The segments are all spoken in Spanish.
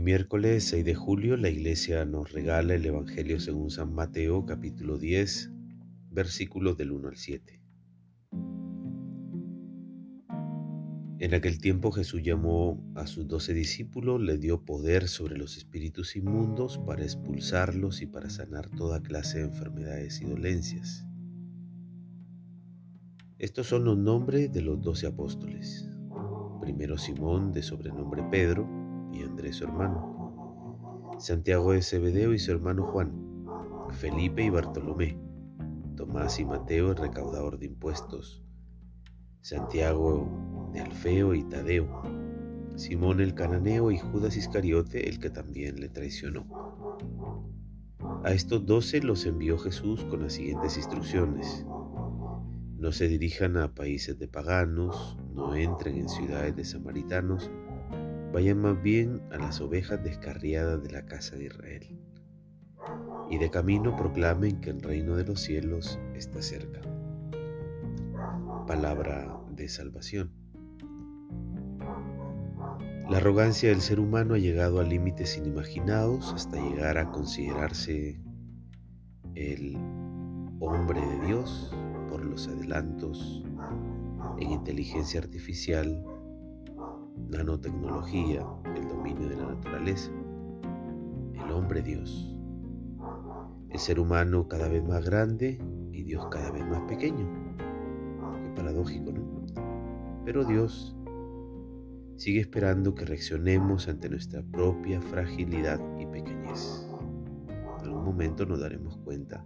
Miércoles 6 de julio la iglesia nos regala el Evangelio según San Mateo capítulo 10 versículos del 1 al 7. En aquel tiempo Jesús llamó a sus doce discípulos, le dio poder sobre los espíritus inmundos para expulsarlos y para sanar toda clase de enfermedades y dolencias. Estos son los nombres de los doce apóstoles. Primero Simón, de sobrenombre Pedro, y Andrés su hermano, Santiago de Zebedeo y su hermano Juan, Felipe y Bartolomé, Tomás y Mateo el recaudador de impuestos, Santiago de Alfeo y Tadeo, Simón el cananeo y Judas Iscariote el que también le traicionó. A estos doce los envió Jesús con las siguientes instrucciones. No se dirijan a países de paganos, no entren en ciudades de samaritanos, Vayan más bien a las ovejas descarriadas de la casa de Israel. Y de camino proclamen que el reino de los cielos está cerca. Palabra de salvación. La arrogancia del ser humano ha llegado a límites inimaginados hasta llegar a considerarse el hombre de Dios por los adelantos en inteligencia artificial nanotecnología, el dominio de la naturaleza, el hombre Dios, el ser humano cada vez más grande y Dios cada vez más pequeño. Qué paradójico, ¿no? Pero Dios sigue esperando que reaccionemos ante nuestra propia fragilidad y pequeñez. En algún momento nos daremos cuenta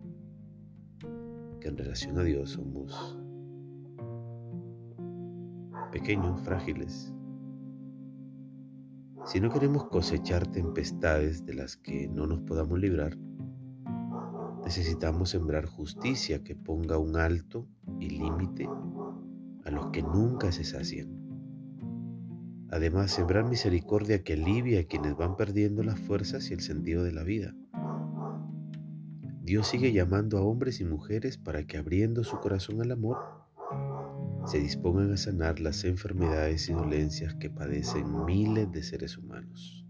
que en relación a Dios somos pequeños, frágiles, si no queremos cosechar tempestades de las que no nos podamos librar, necesitamos sembrar justicia que ponga un alto y límite a los que nunca se sacian. Además, sembrar misericordia que alivie a quienes van perdiendo las fuerzas y el sentido de la vida. Dios sigue llamando a hombres y mujeres para que abriendo su corazón al amor, se dispongan a sanar las enfermedades y dolencias que padecen miles de seres humanos.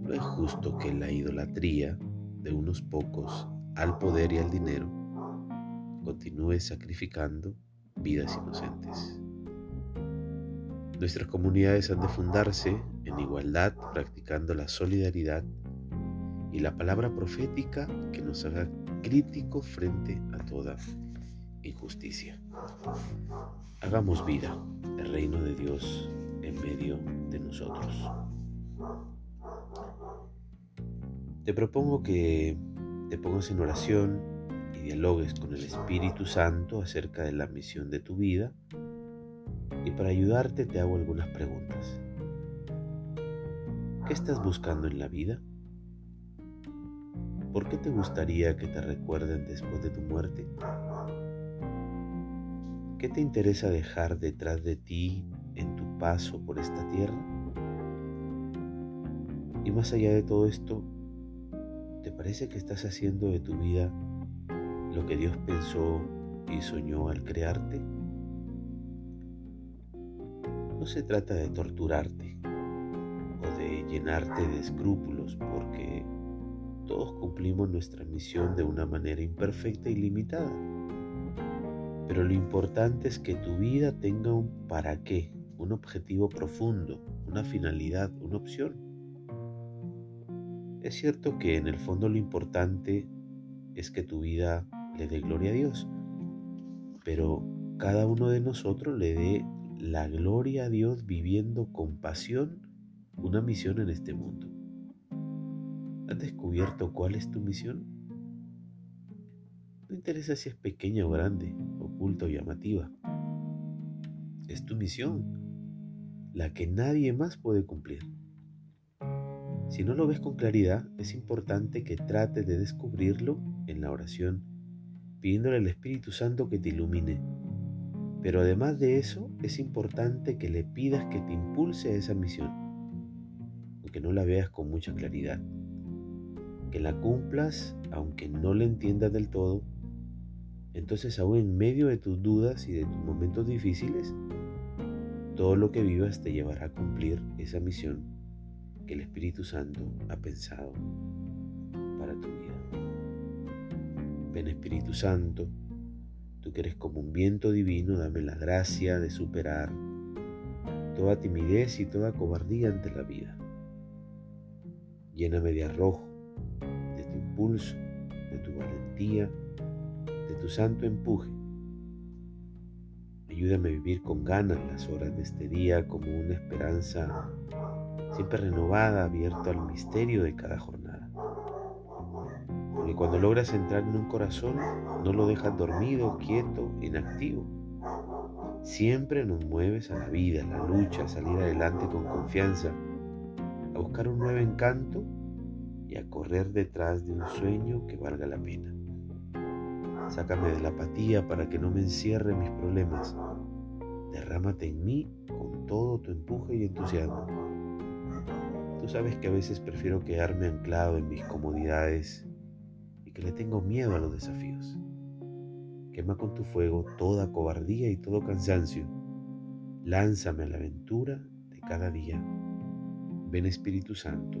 No es justo que la idolatría de unos pocos al poder y al dinero continúe sacrificando vidas inocentes. Nuestras comunidades han de fundarse en igualdad, practicando la solidaridad y la palabra profética que nos haga crítico frente a toda injusticia. Hagamos vida, el reino de Dios en medio de nosotros. Te propongo que te pongas en oración y dialogues con el Espíritu Santo acerca de la misión de tu vida y para ayudarte te hago algunas preguntas. ¿Qué estás buscando en la vida? ¿Por qué te gustaría que te recuerden después de tu muerte? ¿Qué te interesa dejar detrás de ti en tu paso por esta tierra? Y más allá de todo esto, ¿te parece que estás haciendo de tu vida lo que Dios pensó y soñó al crearte? No se trata de torturarte o de llenarte de escrúpulos porque todos cumplimos nuestra misión de una manera imperfecta y limitada. Pero lo importante es que tu vida tenga un para qué, un objetivo profundo, una finalidad, una opción. Es cierto que en el fondo lo importante es que tu vida le dé gloria a Dios, pero cada uno de nosotros le dé la gloria a Dios viviendo con pasión una misión en este mundo. ¿Has descubierto cuál es tu misión? No interesa si es pequeña o grande, oculta llamativa. Es tu misión, la que nadie más puede cumplir. Si no lo ves con claridad, es importante que trates de descubrirlo en la oración, pidiéndole al Espíritu Santo que te ilumine. Pero además de eso, es importante que le pidas que te impulse a esa misión, aunque no la veas con mucha claridad. Que la cumplas, aunque no la entiendas del todo, entonces aún en medio de tus dudas y de tus momentos difíciles, todo lo que vivas te llevará a cumplir esa misión que el Espíritu Santo ha pensado para tu vida. Ven Espíritu Santo, tú que eres como un viento divino, dame la gracia de superar toda timidez y toda cobardía ante la vida. Lléname de arrojo, de tu impulso, de tu valentía, de tu santo empuje Ayúdame a vivir con ganas las horas de este día como una esperanza siempre renovada, abierto al misterio de cada jornada. Porque cuando logras entrar en un corazón, no lo dejas dormido, quieto, inactivo. Siempre nos mueves a la vida, a la lucha, a salir adelante con confianza, a buscar un nuevo encanto y a correr detrás de un sueño que valga la pena. Sácame de la apatía para que no me encierre mis problemas. Derrámate en mí con todo tu empuje y entusiasmo. Tú sabes que a veces prefiero quedarme anclado en mis comodidades y que le tengo miedo a los desafíos. Quema con tu fuego toda cobardía y todo cansancio. Lánzame a la aventura de cada día. Ven Espíritu Santo